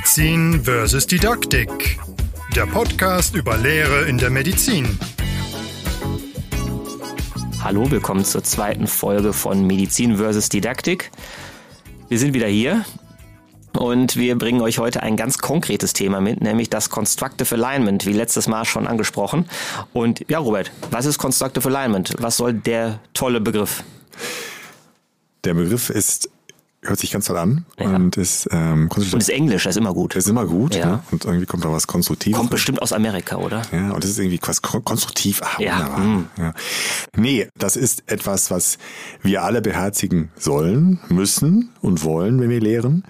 Medizin versus Didaktik. Der Podcast über Lehre in der Medizin. Hallo, willkommen zur zweiten Folge von Medizin versus Didaktik. Wir sind wieder hier und wir bringen euch heute ein ganz konkretes Thema mit, nämlich das Constructive Alignment, wie letztes Mal schon angesprochen. Und ja, Robert, was ist Constructive Alignment? Was soll der tolle Begriff? Der Begriff ist hört sich ganz toll an Ja. und ist ähm, Und ist Englisch, das ist immer gut. ist immer gut Ja. ne? und irgendwie kommt da was Konstruktives. Kommt bestimmt aus Amerika, oder? Ja, und das ist irgendwie was kon- konstruktiv. Ah, Ja, wunderbar. mm. Ja. Nee, das ist etwas, was wir alle beherzigen sollen, müssen und wollen, wenn wir lehren,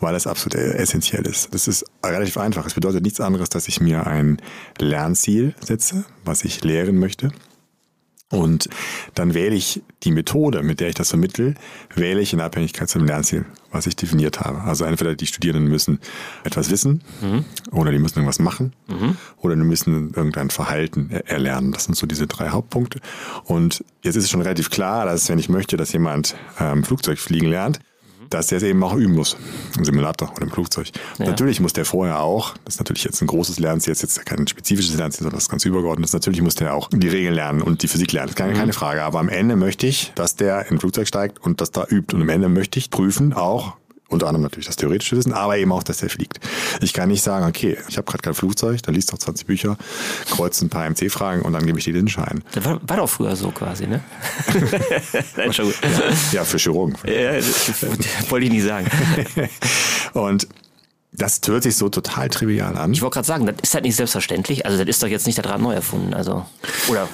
weil das absolut äh, essentiell ist. Das ist relativ einfach. Es bedeutet nichts anderes, dass ich mir ein Lernziel setze, was ich lehren möchte. Und dann wähle ich die Methode, mit der ich das vermittle, wähle ich in Abhängigkeit zum Lernziel, was ich definiert habe. Also entweder die Studierenden müssen etwas wissen oder die müssen irgendwas machen oder die müssen irgendein Verhalten er- erlernen. Das sind so diese drei Hauptpunkte. Und jetzt ist es schon relativ klar, dass wenn ich möchte, dass jemand ähm, Flugzeug fliegen lernt, dass der es eben auch üben muss im Simulator oder im Flugzeug. Natürlich muss der vorher auch, das ist natürlich jetzt ein großes Lernziel, jetzt jetzt kein spezifisches Lernziel, sondern das ganz übergeordnetes, natürlich muss der auch die Regeln lernen und die Physik lernen, keine, keine Frage. Aber am Ende möchte ich, dass der in ein Flugzeug steigt und das da übt. Und am Ende möchte ich prüfen auch, unter anderem natürlich das theoretische Wissen, aber eben auch, dass der fliegt. Ich kann nicht sagen, okay, ich habe gerade kein Flugzeug, da liest doch 20 Bücher, kreuze ein paar MC-Fragen und dann gebe ich dir den Schein. Das war, war doch früher so quasi, ne? Nein, schon gut. Ja, für Chirurgen. Ja, wollte ich nie sagen. Und das hört sich so total trivial an. Ich wollte gerade sagen, das ist halt nicht selbstverständlich. Also das ist doch jetzt nicht das Rad neu erfunden. Also, oder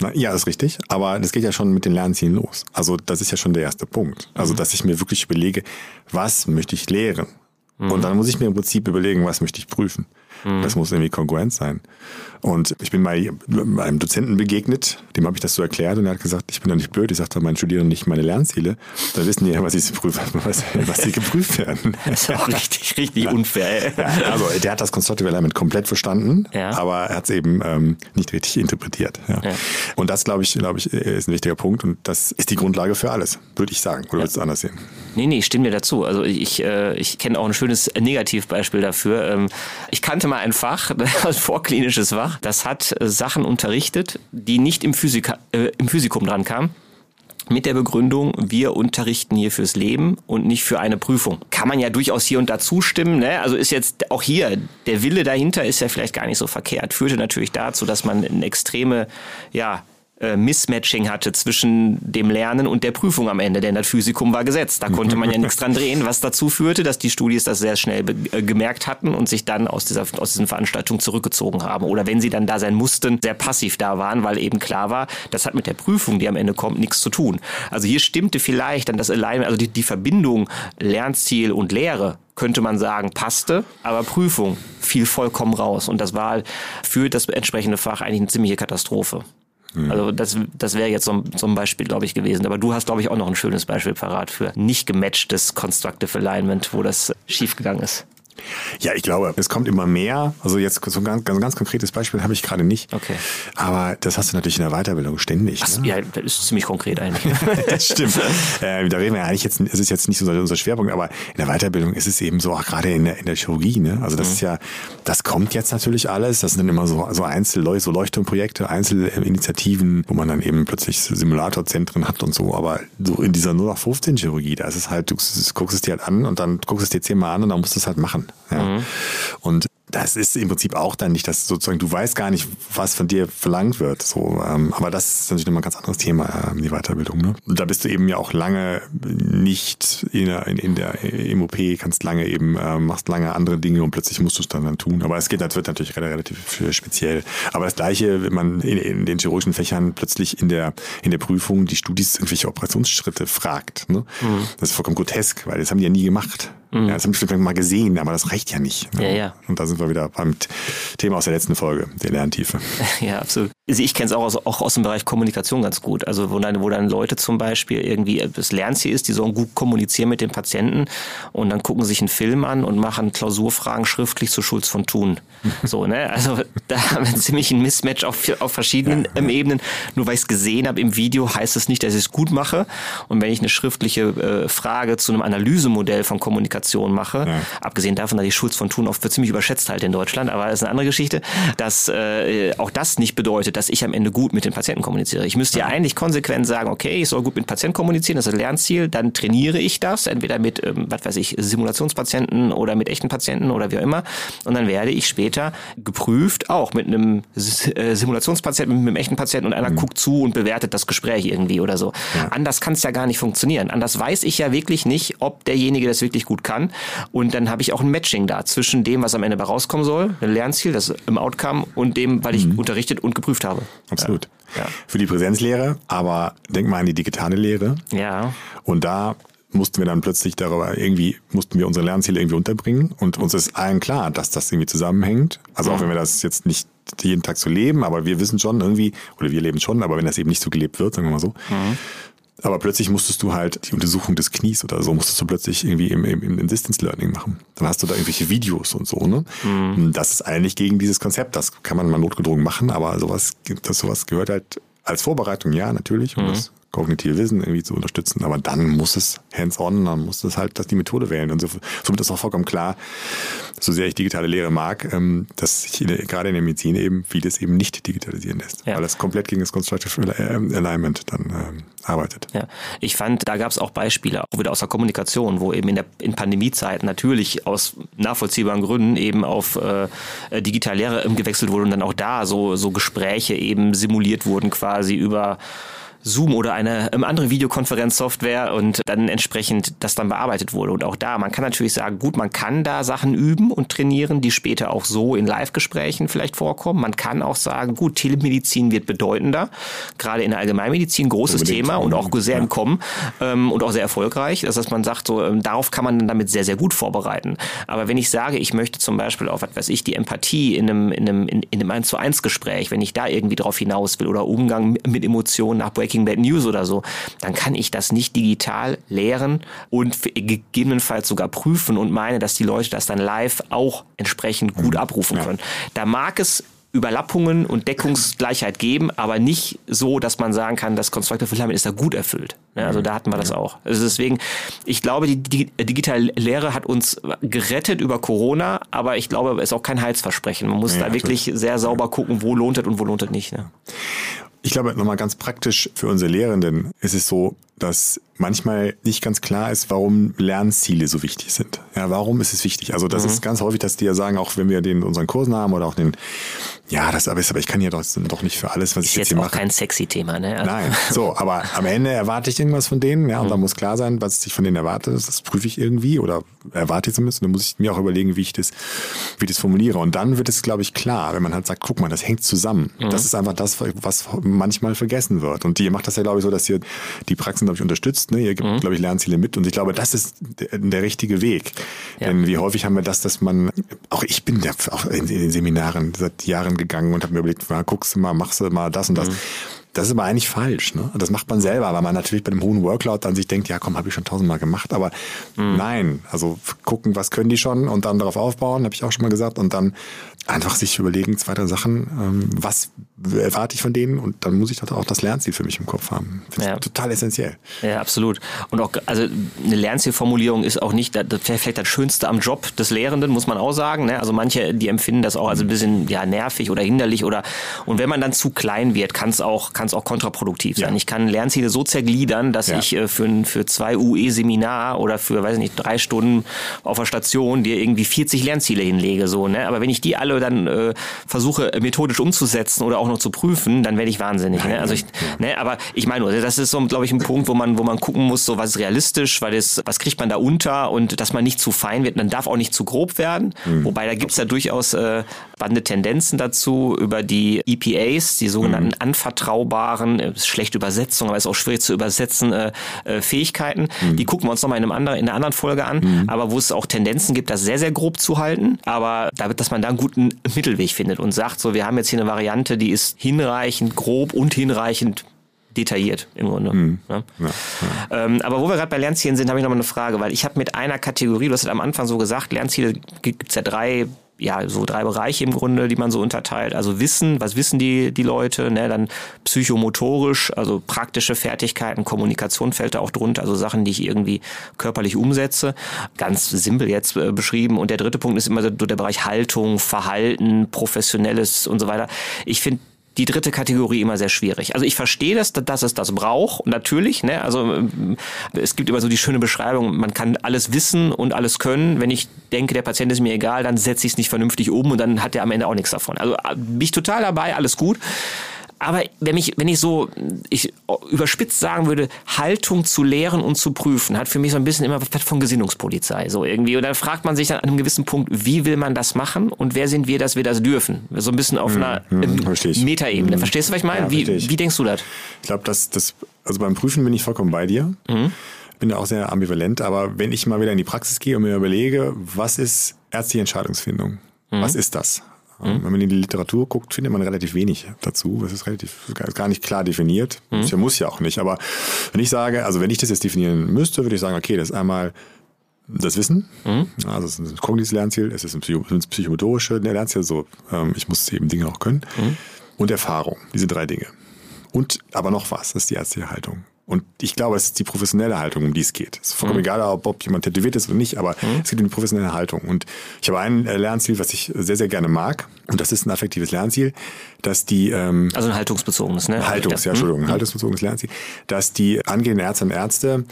Na, ja, ist richtig. Aber das geht ja schon mit den Lernzielen los. Also das ist ja schon der erste Punkt. Also dass ich mir wirklich überlege, was möchte ich lehren? Und dann muss ich mir im Prinzip überlegen, was möchte ich prüfen. Das muss irgendwie kongruent sein. Und ich bin mal einem Dozenten begegnet, dem habe ich das so erklärt und er hat gesagt, ich bin doch nicht blöd, ich sage doch meinen Studierenden nicht meine Lernziele. Dann wissen die ja, was sie prüfen, was, was sie geprüft werden. das ist auch richtig, richtig unfair. Ja, also der hat das Constructive Element komplett verstanden, Ja. aber er hat es eben ähm, nicht richtig interpretiert. Und das, glaube ich, glaube ich, ist ein wichtiger Punkt und das ist die Grundlage für alles, würde ich sagen. Oder würdest du es anders sehen? Nee, nee, ich stimme dir dazu. Also ich, äh, ich kenne auch ein schönes Negativbeispiel dafür. Ähm, ich kannte mal ein Fach, ein vorklinisches Fach, das hat äh, Sachen unterrichtet, die nicht im, Physika, äh, im Physikum dran kamen. Mit der Begründung, wir unterrichten hier fürs Leben und nicht für eine Prüfung. Kann man ja durchaus hier und da zustimmen. Ne? Also ist jetzt auch hier, der Wille dahinter ist ja vielleicht gar nicht so verkehrt. Führte natürlich dazu, dass man eine extreme, ja, äh, Mismatching hatte zwischen dem Lernen und der Prüfung am Ende, denn das Physikum war gesetzt. Da konnte man ja nichts dran drehen, was dazu führte, dass die Studis das sehr schnell äh, gemerkt hatten und sich dann aus dieser aus diesen Veranstaltungen zurückgezogen haben. Oder wenn sie dann da sein mussten, sehr passiv da waren, weil eben klar war, das hat mit der Prüfung, die am Ende kommt, nichts zu tun. Also hier stimmte vielleicht dann das Alignment, also die, die Verbindung Lernziel und Lehre könnte man sagen, passte, aber Prüfung fiel vollkommen raus. Und das war für das entsprechende Fach eigentlich eine ziemliche Katastrophe. Also das, das wäre jetzt so ein, so ein Beispiel, glaube ich, gewesen. Aber du hast, glaube ich, auch noch ein schönes Beispiel parat für nicht gematchtes Constructive Alignment, wo das schiefgegangen ist. Ja, ich glaube, es kommt immer mehr. Also jetzt so ein ganz, ganz, ganz konkretes Beispiel habe ich gerade nicht. Okay. Aber das hast du natürlich in der Weiterbildung ständig. Ne? Ja, das ist ziemlich konkret eigentlich. das stimmt. äh, da reden wir ja eigentlich jetzt, es ist jetzt nicht so unser Schwerpunkt, aber in der Weiterbildung ist es eben so, auch gerade in der, in der Chirurgie, ne? Also das ist ja, das kommt jetzt natürlich alles. Das sind dann immer so, so Einzel, so Leuchtturmprojekte, Einzelinitiativen, wo man dann eben plötzlich Simulatorzentren hat und so. Aber so in dieser 0815 Chirurgie, da ist es halt, du guckst es dir halt an und dann guckst es dir zehnmal an und dann musst du es halt machen. Ja. Und das ist im Prinzip auch dann nicht, dass sozusagen du weißt gar nicht, was von dir verlangt wird. So, ähm, aber das ist natürlich nochmal ein ganz anderes Thema, ähm, die Weiterbildung. Ne? Und da bist du eben ja auch lange nicht in der, in, in der im OP, kannst lange eben, ähm, machst lange andere Dinge und plötzlich musst du es dann, dann tun. Aber es geht, das wird natürlich relativ speziell. Aber das Gleiche, wenn man in, in den chirurgischen Fächern plötzlich in der, in der Prüfung die Studis irgendwelche Operationsschritte fragt. Ne? Das ist vollkommen grotesk, weil das haben die ja nie gemacht. Ja, das haben die vielleicht mal gesehen, aber das reicht ja nicht. Ne? Ja, ja. Und da sind wir wieder beim Thema aus der letzten Folge, der Lerntiefe. Ja, absolut. Also ich kenne es auch aus, auch aus dem Bereich Kommunikation ganz gut. Also wo dann, wo dann Leute zum Beispiel irgendwie das Lernziel ist, die sollen gut kommunizieren mit den Patienten und dann gucken sich einen Film an und machen Klausurfragen schriftlich zu Schulz von Thun. So, ne? Also da haben wir ziemlich ein Mismatch auf, auf verschiedenen ähm, Ebenen. Nur weil ich es gesehen habe im Video, heißt es nicht, dass ich es gut mache. Und wenn ich eine schriftliche äh, Frage zu einem Analysemodell von Kommunikation Kommunikation mache. Ja. Abgesehen davon, dass die Schulz von Thun oft wird ziemlich überschätzt halt in Deutschland, aber das ist eine andere Geschichte, dass äh, auch das nicht bedeutet, dass ich am Ende gut mit den Patienten kommuniziere. Ich müsste ja eigentlich konsequent sagen, okay, ich soll gut mit Patienten kommunizieren, das ist das Lernziel, dann trainiere ich das, entweder mit, ähm, was weiß ich, Simulationspatienten oder mit echten Patienten oder wie auch immer. Und dann werde ich später geprüft, auch mit einem äh, Simulationspatienten, mit einem echten Patienten und einer mhm. guckt zu und bewertet das Gespräch irgendwie oder so. Ja. Anders kann es ja gar nicht funktionieren. Anders weiß ich ja wirklich nicht, ob derjenige das wirklich gut kann. Und dann habe ich auch ein Matching da zwischen dem, was am Ende bei rauskommen soll, ein Lernziel, das im Outcome und dem, weil ich mhm. unterrichtet und geprüft habe. Absolut. Ja. Für die Präsenzlehre, aber denk mal an die digitale Lehre. Ja. Und da mussten wir dann plötzlich darüber irgendwie, mussten wir unsere Lernziele irgendwie unterbringen und uns ist allen klar, dass das irgendwie zusammenhängt. Also auch wenn wir das jetzt nicht jeden Tag so leben, aber wir wissen schon irgendwie, oder wir leben schon, aber wenn das eben nicht so gelebt wird, sagen wir mal so, mhm. Aber plötzlich musstest du halt die Untersuchung des Knies oder so, musstest du plötzlich irgendwie im, im, im Distance Learning machen. Dann hast du da irgendwelche Videos und so, ne? Mhm. Das ist eigentlich gegen dieses Konzept. Das kann man mal notgedrungen machen, aber sowas, das, sowas gehört halt als Vorbereitung, ja, natürlich. Und mhm. das kognitive Wissen irgendwie zu unterstützen. Aber dann muss es hands-on, dann muss es halt dass die Methode wählen. Und so, somit ist auch vollkommen klar, so sehr ich digitale Lehre mag, ähm, dass sich gerade in der Medizin eben vieles eben nicht digitalisieren lässt. Ja. Weil das komplett gegen das Constructive Alignment dann ähm, arbeitet. Ja, ich fand, da gab es auch Beispiele, auch wieder aus der Kommunikation, wo eben in der in Pandemiezeiten natürlich aus nachvollziehbaren Gründen eben auf äh, digitale Lehre gewechselt wurde und dann auch da so, so Gespräche eben simuliert wurden quasi über Zoom oder eine ähm, andere Videokonferenzsoftware und dann entsprechend das dann bearbeitet wurde. Und auch da, man kann natürlich sagen, gut, man kann da Sachen üben und trainieren, die später auch so in Live-Gesprächen vielleicht vorkommen. Man kann auch sagen, gut, Telemedizin wird bedeutender, gerade in der Allgemeinmedizin großes Unbedingt. Thema und auch sehr ja. im Kommen ähm, und auch sehr erfolgreich. Das heißt, man sagt so, ähm, darauf kann man dann damit sehr, sehr gut vorbereiten. Aber wenn ich sage, ich möchte zum Beispiel auf, was weiß ich, die Empathie in einem, in einem, in, in einem 1 zu 1 Gespräch, wenn ich da irgendwie drauf hinaus will oder Umgang mit Emotionen nach Break Breaking Bad News oder so, dann kann ich das nicht digital lehren und gegebenenfalls sogar prüfen und meine, dass die Leute das dann live auch entsprechend gut mhm. abrufen können. Da mag es Überlappungen und Deckungsgleichheit geben, aber nicht so, dass man sagen kann, das Constructive Alignment ist da gut erfüllt. Also mhm. da hatten wir das auch. Also deswegen, ich glaube, die digitale Lehre hat uns gerettet über Corona, aber ich glaube, es ist auch kein Heilsversprechen. Man muss ja, da wirklich sehr sauber gucken, wo lohnt es und wo lohnt es nicht. Ne? Ich glaube, nochmal ganz praktisch für unsere Lehrenden ist es so, dass manchmal nicht ganz klar ist, warum Lernziele so wichtig sind. Ja, warum ist es wichtig? Also das mhm. ist ganz häufig, dass die ja sagen, auch wenn wir den unseren Kursen haben oder auch den, ja, das aber ist, aber ich kann ja doch, doch nicht für alles, was ist ich jetzt, hier mache. Ist jetzt auch kein sexy Thema, ne? Also Nein, so, aber am Ende erwarte ich irgendwas von denen, ja, und mhm. da muss klar sein, was ich von denen erwarte, das prüfe ich irgendwie oder erwarte ich zumindest, und dann muss ich mir auch überlegen, wie ich das, wie ich das formuliere. Und dann wird es, glaube ich, klar, wenn man halt sagt, guck mal, das hängt zusammen. Mhm. Das ist einfach das, was manchmal vergessen wird. Und ihr macht das ja, glaube ich, so, dass ihr die Praxen, glaube ich, unterstützt, ne? Ihr gibt, mhm. glaube ich, Lernziele mit. Und ich glaube, das ist der, der richtige Weg. Ja. Denn wie häufig haben wir das, dass man, auch ich bin ja auch in, in den Seminaren seit Jahren gegangen und habe mir überlegt, na, guckst du mal, machst du mal das und das. Mhm. Das ist aber eigentlich falsch. Ne? Das macht man selber, weil man natürlich bei dem hohen Workload dann sich denkt, ja komm, habe ich schon tausendmal gemacht. Aber mhm. nein, also gucken, was können die schon und dann darauf aufbauen, habe ich auch schon mal gesagt. Und dann einfach sich überlegen, zwei, drei Sachen, ähm, was erwarte ich von denen und dann muss ich doch auch das Lernziel für mich im Kopf haben. Ja. total essentiell. Ja, absolut. Und auch, also eine Lernzielformulierung ist auch nicht, das wäre vielleicht das Schönste am Job des Lehrenden, muss man auch sagen. Ne? Also manche, die empfinden das auch als ein bisschen ja, nervig oder hinderlich oder und wenn man dann zu klein wird, kann es auch, kann es auch kontraproduktiv sein. Ja. Ich kann Lernziele so zergliedern, dass ja. ich äh, für, für zwei UE-Seminar oder für, weiß ich nicht, drei Stunden auf der Station dir irgendwie 40 Lernziele hinlege. So, ne? Aber wenn ich die alle dann äh, versuche methodisch umzusetzen oder auch noch zu prüfen, dann werde ich wahnsinnig. Ne? Also ich, ne, aber ich meine, nur, das ist so, glaube ich, ein Punkt, wo man, wo man gucken muss, so was ist realistisch, weil das, was kriegt man da unter und dass man nicht zu fein wird, man darf auch nicht zu grob werden. Mhm. Wobei da gibt's ja durchaus äh, spannende Tendenzen dazu über die EPAs, die sogenannten mhm. anvertraubaren, äh, schlechte Übersetzung, aber ist auch schwierig zu übersetzen, äh, äh, Fähigkeiten. Mhm. Die gucken wir uns nochmal in, einem anderen, in einer anderen Folge an, mhm. aber wo es auch Tendenzen gibt, das sehr, sehr grob zu halten, aber da, dass man da einen guten Mittelweg findet und sagt, so, wir haben jetzt hier eine Variante, die ist hinreichend grob und hinreichend detailliert im Grunde. Mhm. Ja? Ja, ja. Ähm, aber wo wir gerade bei Lernzielen sind, habe ich noch mal eine Frage, weil ich habe mit einer Kategorie, du hast es am Anfang so gesagt, Lernziele gibt es ja drei ja, so drei Bereiche im Grunde, die man so unterteilt. Also Wissen, was wissen die, die Leute, ne? dann psychomotorisch, also praktische Fertigkeiten, Kommunikation fällt da auch drunter, also Sachen, die ich irgendwie körperlich umsetze. Ganz simpel jetzt äh, beschrieben. Und der dritte Punkt ist immer so der Bereich Haltung, Verhalten, Professionelles und so weiter. Ich finde, die dritte Kategorie immer sehr schwierig. Also ich verstehe das, dass es das braucht, natürlich. Ne? Also ähm, es gibt immer so die schöne Beschreibung, man kann alles wissen und alles können. Wenn ich denke, der Patient ist mir egal, dann setze ich es nicht vernünftig um und dann hat er am Ende auch nichts davon. Also äh, bin ich total dabei, alles gut. Aber wenn ich, wenn ich so, ich überspitzt sagen würde, Haltung zu lehren und zu prüfen, hat für mich so ein bisschen immer was von Gesinnungspolizei, so irgendwie. Und dann fragt man sich dann an einem gewissen Punkt, wie will man das machen und wer sind wir, dass wir das dürfen? So ein bisschen auf hm, einer hm, ähm, Metaebene. Hm. Verstehst du, was ich meine? Ja, wie, wie denkst du das? Ich glaube, dass das, also beim Prüfen bin ich vollkommen bei dir. Mhm. Bin da auch sehr ambivalent, aber wenn ich mal wieder in die Praxis gehe und mir überlege, was ist ärztliche Entscheidungsfindung? Mhm. Was ist das? Mhm. Wenn man in die Literatur guckt, findet man relativ wenig dazu. Das ist relativ gar nicht klar definiert. Mhm. Das muss ja auch nicht. Aber wenn ich sage, also wenn ich das jetzt definieren müsste, würde ich sagen, okay, das ist einmal das Wissen, mhm. also es ist ein kognitives Lernziel, es ist ein, Psycho ein psychomotorische Lernziel, so ähm, ich muss eben Dinge auch können. Mhm. Und Erfahrung, diese drei Dinge. Und aber noch was, das ist die ärztliche Haltung. Und ich glaube, es ist die professionelle Haltung, um die es geht. Es ist vollkommen mhm. egal, ob, ob jemand tätowiert ist oder nicht, aber mhm. es geht um die professionelle Haltung. Und ich habe ein äh, Lernziel, was ich sehr, sehr gerne mag. Und das ist ein affektives Lernziel, dass die... Ähm, also ein haltungsbezogenes, ne? Haltungs, ja, Entschuldigung, ein mhm. haltungsbezogenes Lernziel. Dass die angehenden Ärzte und Ärzte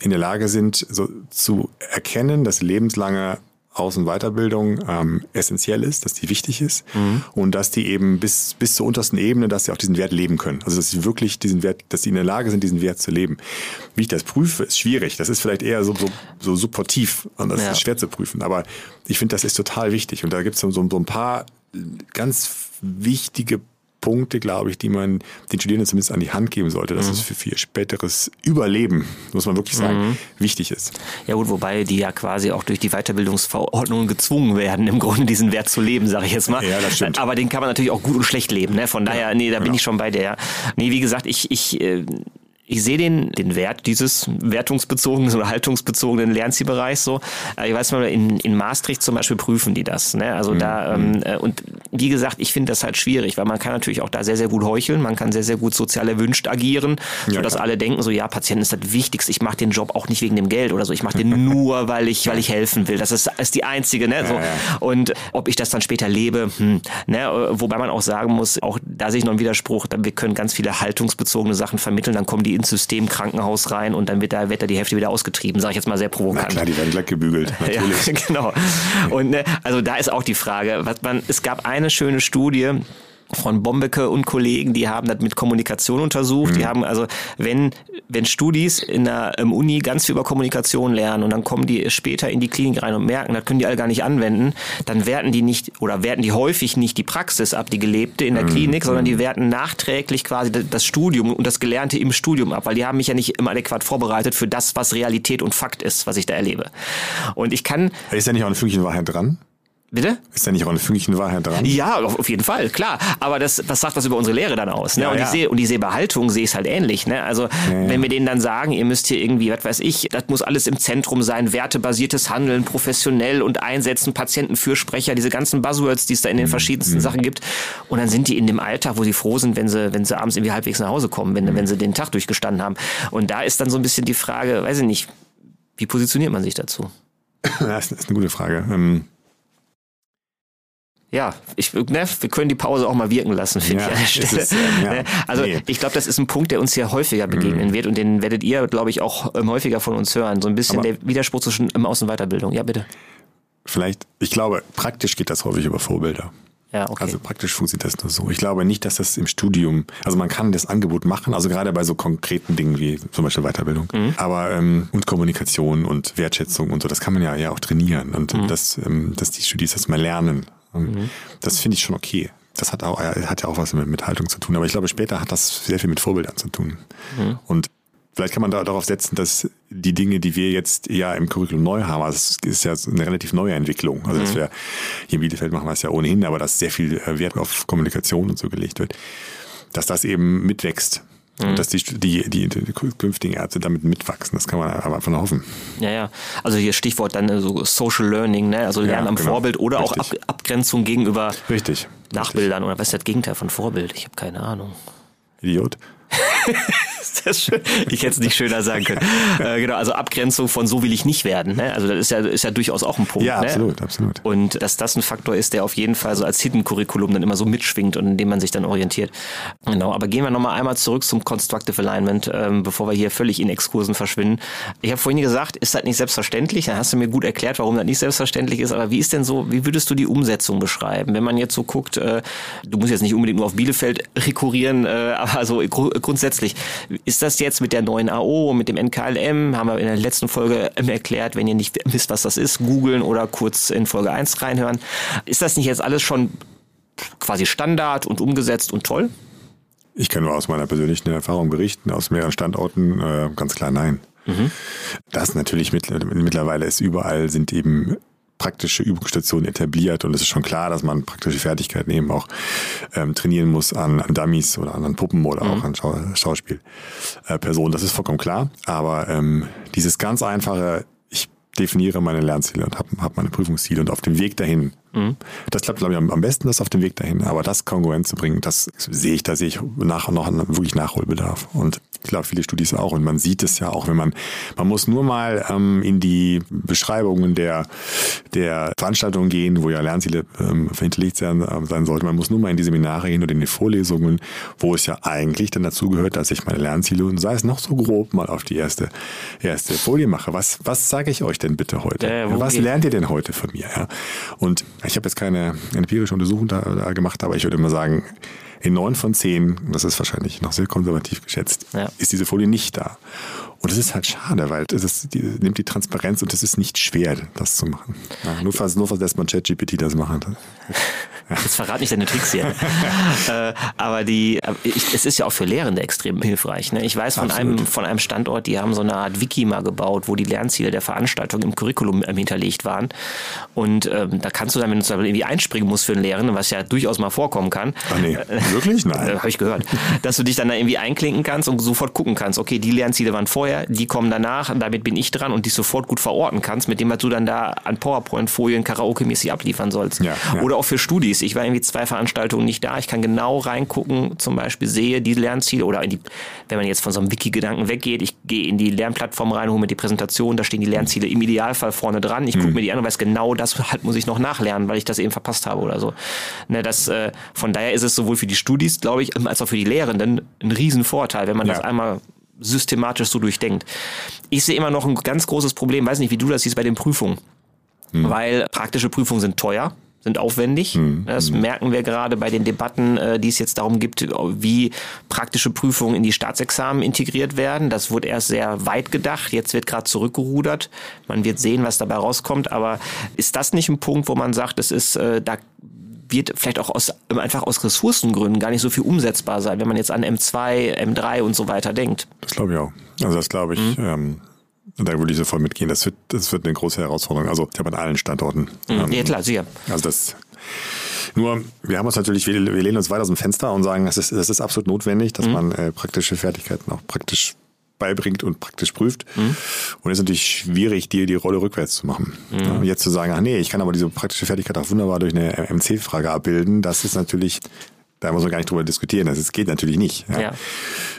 in der Lage sind, so zu erkennen, dass lebenslange aus- und Weiterbildung ähm, essentiell ist, dass die wichtig ist mhm. und dass die eben bis, bis zur untersten Ebene, dass sie auch diesen Wert leben können. Also dass sie wirklich diesen Wert, dass sie in der Lage sind, diesen Wert zu leben. Wie ich das prüfe, ist schwierig. Das ist vielleicht eher so, so, so supportiv und das ja. ist schwer zu prüfen. Aber ich finde, das ist total wichtig. Und da gibt es so, so ein paar ganz wichtige Punkte, glaube ich, die man den Studierenden zumindest an die Hand geben sollte, dass mhm. es für, ihr späteres Überleben, muss man wirklich sagen, mhm. wichtig ist. Ja gut, wobei die ja quasi auch durch die Weiterbildungsverordnungen gezwungen werden, im Grunde diesen Wert zu leben, sage ich jetzt mal. Ja, das stimmt. Aber den kann man natürlich auch gut und schlecht leben. Ne? Von daher, nee, da genau. bin ich schon bei der. Nee, wie gesagt, ich, ich äh, ich sehe den, den Wert dieses wertungsbezogenen oder haltungsbezogenen Lernzielbereichs so. Äh, ich weiß mal, in, in Maastricht zum Beispiel prüfen die das. Ne? Also mhm. da, ähm, mhm. äh, und wie gesagt, ich finde das halt schwierig, weil man kann natürlich auch da sehr, sehr gut heucheln, man kann sehr, sehr gut sozial erwünscht agieren, ja, sodass klar. alle denken, so ja, Patienten ist das Wichtigste, ich mache den Job auch nicht wegen dem Geld oder so, ich mache den nur, weil ich, weil ich helfen will. Das ist, ist die einzige, ne? So. Ja, ja. Und ob ich das dann später lebe, hm, ne? wobei man auch sagen muss, auch da sehe ich noch einen Widerspruch, wir können ganz viele haltungsbezogene Sachen vermitteln, dann kommen die ins System Krankenhaus rein und dann wird da, wird da die Hälfte wieder ausgetrieben, sage ich jetzt mal sehr provokant. Na klar, die werden glatt gebügelt, natürlich. ja, genau. Und ne, also da ist auch die Frage, was man, es gab eine schöne Studie, von Bombeke und Kollegen, die haben das mit Kommunikation untersucht. Mhm. Die haben also, wenn, wenn Studis in der um, Uni ganz viel über Kommunikation lernen und dann kommen die später in die Klinik rein und merken, das können die alle gar nicht anwenden, dann werten die nicht oder werten die häufig nicht die Praxis ab, die gelebte in der mhm. Klinik, sondern die mhm. werten nachträglich quasi das Studium und das Gelernte im Studium ab, weil die haben mich ja nicht immer adäquat vorbereitet für das, was Realität und Fakt ist, was ich da erlebe. Und ich kann. Ist ja nicht auch eine Fünkchen Wahrheit dran? Bitte? Ist da nicht auch eine Fünkchen Wahrheit dran? Ja, auf jeden Fall, klar. Aber das, was sagt das über unsere Lehre dann aus? Ne? Ja, und, ja. Ich seh, und die Sehbehaltung sehe ich halt ähnlich. Ne? Also ja, wenn wir denen dann sagen, ihr müsst hier irgendwie, was weiß ich, das muss alles im Zentrum sein, wertebasiertes Handeln, professionell und einsetzen, Patientenfürsprecher, diese ganzen Buzzwords, die es da in den mhm. verschiedensten mhm. Sachen gibt. Und dann sind die in dem Alltag, wo sie froh sind, wenn sie, wenn sie abends irgendwie halbwegs nach Hause kommen, wenn, mhm. wenn sie den Tag durchgestanden haben. Und da ist dann so ein bisschen die Frage, weiß ich nicht, wie positioniert man sich dazu? Das ist eine gute Frage. Ähm ja, ich, ne, wir können die Pause auch mal wirken lassen, finde ja, ich an der Stelle. Ähm, ja. Ne, also nee. ich glaube, das ist ein Punkt, der uns hier häufiger begegnen mhm. wird und den werdet ihr, glaube ich, auch ähm, häufiger von uns hören. So ein bisschen Aber der Widerspruch zwischen ähm, Außen- und Weiterbildung. Ja, bitte. Vielleicht, ich glaube, praktisch geht das häufig über Vorbilder. Ja, okay. Also praktisch funktioniert das nur so. Ich glaube nicht, dass das im Studium, also man kann das Angebot machen, also gerade bei so konkreten Dingen wie zum Beispiel Weiterbildung, mhm. aber ähm, und Kommunikation und Wertschätzung und so, das kann man ja ja auch trainieren und mhm. das, ähm, dass die Studis das mal lernen Mhm. Das finde ich schon okay. Das hat, auch, hat ja auch was mit, mit Haltung zu tun. Aber ich glaube, später hat das sehr viel mit Vorbildern zu tun. Mhm. Und vielleicht kann man da darauf setzen, dass die Dinge, die wir jetzt ja im Curriculum neu haben, also es ist ja eine relativ neue Entwicklung. Also, dass mhm. wir hier in Bielefeld machen wir es ja ohnehin, aber dass sehr viel äh, Wert auf Kommunikation und so gelegt wird, dass das eben mitwächst. Mhm. Und dass die, die, die, die, künftigen Ärzte damit mitwachsen, das kann man aber einfach nur hoffen. Ja, ja. Also hier Stichwort dann so Social Learning, ne? also Lernen ja, am genau. Vorbild oder Richtig. auch Ab Abgrenzung gegenüber Richtig. Nachbildern. Richtig. Oder was ist das Gegenteil von Vorbild? Ich habe keine Ahnung. Idiot. ist das schön? Ich hätte es nicht schöner sagen können. Äh, genau, also Abgrenzung von so will ich nicht werden. Ne? Also das ist ja, ist ja durchaus auch ein Punkt. Ja, ne? absolut, absolut. Und dass das ein Faktor ist, der auf jeden Fall so als Hidden Curriculum dann immer so mitschwingt und in dem man sich dann orientiert. Genau, aber gehen wir nochmal einmal zurück zum Constructive Alignment, ähm, bevor wir hier völlig in Exkursen verschwinden. Ich habe vorhin gesagt, ist das nicht selbstverständlich? Dann hast du mir gut erklärt, warum das nicht selbstverständlich ist. Aber wie ist denn so, wie würdest du die Umsetzung beschreiben? Wenn man jetzt so guckt, äh, du musst jetzt nicht unbedingt nur auf Bielefeld rekurrieren, äh, aber so gru grundsätzlich, ist das jetzt mit der neuen AO, mit dem NKLM, haben wir in der letzten Folge erklärt, wenn ihr nicht wisst, was das ist, googeln oder kurz in Folge 1 reinhören. Ist das nicht jetzt alles schon quasi Standard und umgesetzt und toll? Ich kann nur aus meiner persönlichen Erfahrung berichten, aus mehreren Standorten, äh, ganz klar nein. Mhm. Das natürlich mit, mittlerweile ist überall sind eben praktische Übungsstationen etabliert und es ist schon klar, dass man praktische Fertigkeiten eben auch ähm, trainieren muss an, an Dummies oder an Puppen oder mhm. auch an Schau Schauspielpersonen. Äh, das ist vollkommen klar. Aber ähm, dieses ganz einfache, ich definiere meine Lernziele und habe hab meine Prüfungsziele und auf dem Weg dahin. Das klappt, glaube ich, am besten, das auf dem Weg dahin. Aber das kongruent zu bringen, das sehe ich, da sehe ich nach, noch wirklich Nachholbedarf. Und ich glaube, viele Studis auch. Und man sieht es ja auch, wenn man, man muss nur mal ähm, in die Beschreibungen der, der Veranstaltungen gehen, wo ja Lernziele ähm, hinterlegt sein, äh, sein sollten. Man muss nur mal in die Seminare hin oder in die Vorlesungen, wo es ja eigentlich dann dazu gehört, dass ich meine Lernziele und sei es noch so grob mal auf die erste, erste Folie mache. Was, was sage ich euch denn bitte heute? Äh, was lernt ihr denn heute von mir? Ja? Und ich habe jetzt keine empirische Untersuchung da, da, gemacht, aber ich würde immer sagen, in neun von zehn, das ist wahrscheinlich noch sehr konservativ geschätzt, ja. ist diese Folie nicht da. Und das ist halt schade, weil das ist, die, nimmt die Transparenz und es ist nicht schwer, das zu machen. Ja, nur falls, nur falls erstmal ChatGPT das machen. Jetzt verrate ich deine Tricks hier. äh, aber die, ich, es ist ja auch für Lehrende extrem hilfreich. Ne? Ich weiß von einem, von einem Standort, die haben so eine Art Wiki mal gebaut, wo die Lernziele der Veranstaltung im Curriculum ähm, hinterlegt waren. Und ähm, da kannst du dann, wenn du irgendwie einspringen musst für einen Lehrenden, was ja durchaus mal vorkommen kann. Ach nee, wirklich? Nein. Äh, Habe ich gehört. dass du dich dann da irgendwie einklinken kannst und sofort gucken kannst, okay, die Lernziele waren vorher, die kommen danach, damit bin ich dran und die sofort gut verorten kannst, mit dem was du dann da an PowerPoint-Folien Karaoke-mäßig abliefern sollst. Ja, ja. Oder auch für Studis Studis. Ich war irgendwie zwei Veranstaltungen nicht da. Ich kann genau reingucken, zum Beispiel sehe die Lernziele oder die, wenn man jetzt von so einem Wiki-Gedanken weggeht, ich gehe in die Lernplattform rein, hole mir die Präsentation, da stehen die Lernziele im Idealfall vorne dran. Ich gucke mhm. mir die an und weiß genau, das halt muss ich noch nachlernen, weil ich das eben verpasst habe oder so. Ne, das, äh, von daher ist es sowohl für die Studis, glaube ich, als auch für die Lehrenden ein Riesenvorteil, wenn man ja. das einmal systematisch so durchdenkt. Ich sehe immer noch ein ganz großes Problem, weiß nicht, wie du das siehst bei den Prüfungen. Mhm. Weil praktische Prüfungen sind teuer sind aufwendig. Mhm. Das mhm. merken wir gerade bei den Debatten, äh, die es jetzt darum gibt, wie praktische Prüfungen in die Staatsexamen integriert werden. Das wurde erst sehr weit gedacht. Jetzt wird gerade zurückgerudert. Man wird sehen, was dabei rauskommt. Aber ist das nicht ein Punkt, wo man sagt, es ist äh, da wird vielleicht auch aus, einfach aus Ressourcengründen gar nicht so viel umsetzbar sein, wenn man jetzt an M2, M3 und so weiter denkt. Das glaube ich auch. Also das glaube ich. Mhm. Ähm da würde ich sofort mitgehen. Das wird, das wird eine große Herausforderung. Also ich habe an allen Standorten. Mhm. Ja, klar, sicher. Also das nur, wir haben uns natürlich, wir, wir lehnen uns weit aus dem Fenster und sagen, es ist, es ist absolut notwendig, dass mhm. man äh, praktische Fertigkeiten auch praktisch beibringt und praktisch prüft. Mhm. Und es ist natürlich schwierig, die, die Rolle rückwärts zu machen. Mhm. Jetzt zu sagen, ach nee, ich kann aber diese praktische Fertigkeit auch wunderbar durch eine MC-Frage abbilden, das ist natürlich da muss man gar nicht drüber diskutieren. Das geht natürlich nicht. Ja. ja.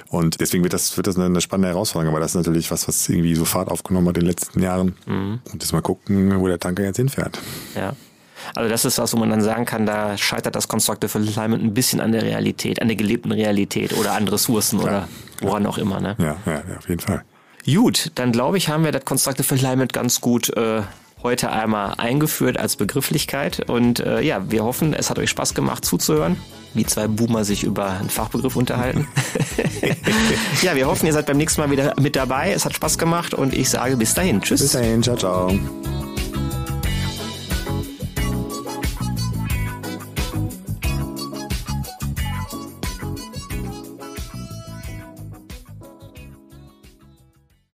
Und deswegen wird das, wird das eine, spannende Herausforderung. Aber das ist natürlich was, was irgendwie so Fahrt aufgenommen hat in den letzten Jahren. Mhm. Und jetzt mal gucken, wo der Tanker jetzt hinfährt. Ja. Also das ist was, wo man dann sagen kann, da scheitert das Constructive Alignment ein bisschen an der Realität, an der gelebten Realität oder an Ressourcen Klar. oder woran auch immer. Ne? Ja, ja, ja, auf jeden Fall. Gut, dann glaube ich, haben wir das Constructive Alignment ganz gut äh, heute einmal eingeführt als Begrifflichkeit. Und äh, ja, wir hoffen, es hat euch Spaß gemacht zuzuhören, wie zwei Boomer sich über einen Fachbegriff unterhalten. ja, wir hoffen, ihr seid beim nächsten Mal wieder mit dabei. Es hat Spaß gemacht und ich sage bis dahin. Tschüss. Bis dahin, ciao, ciao.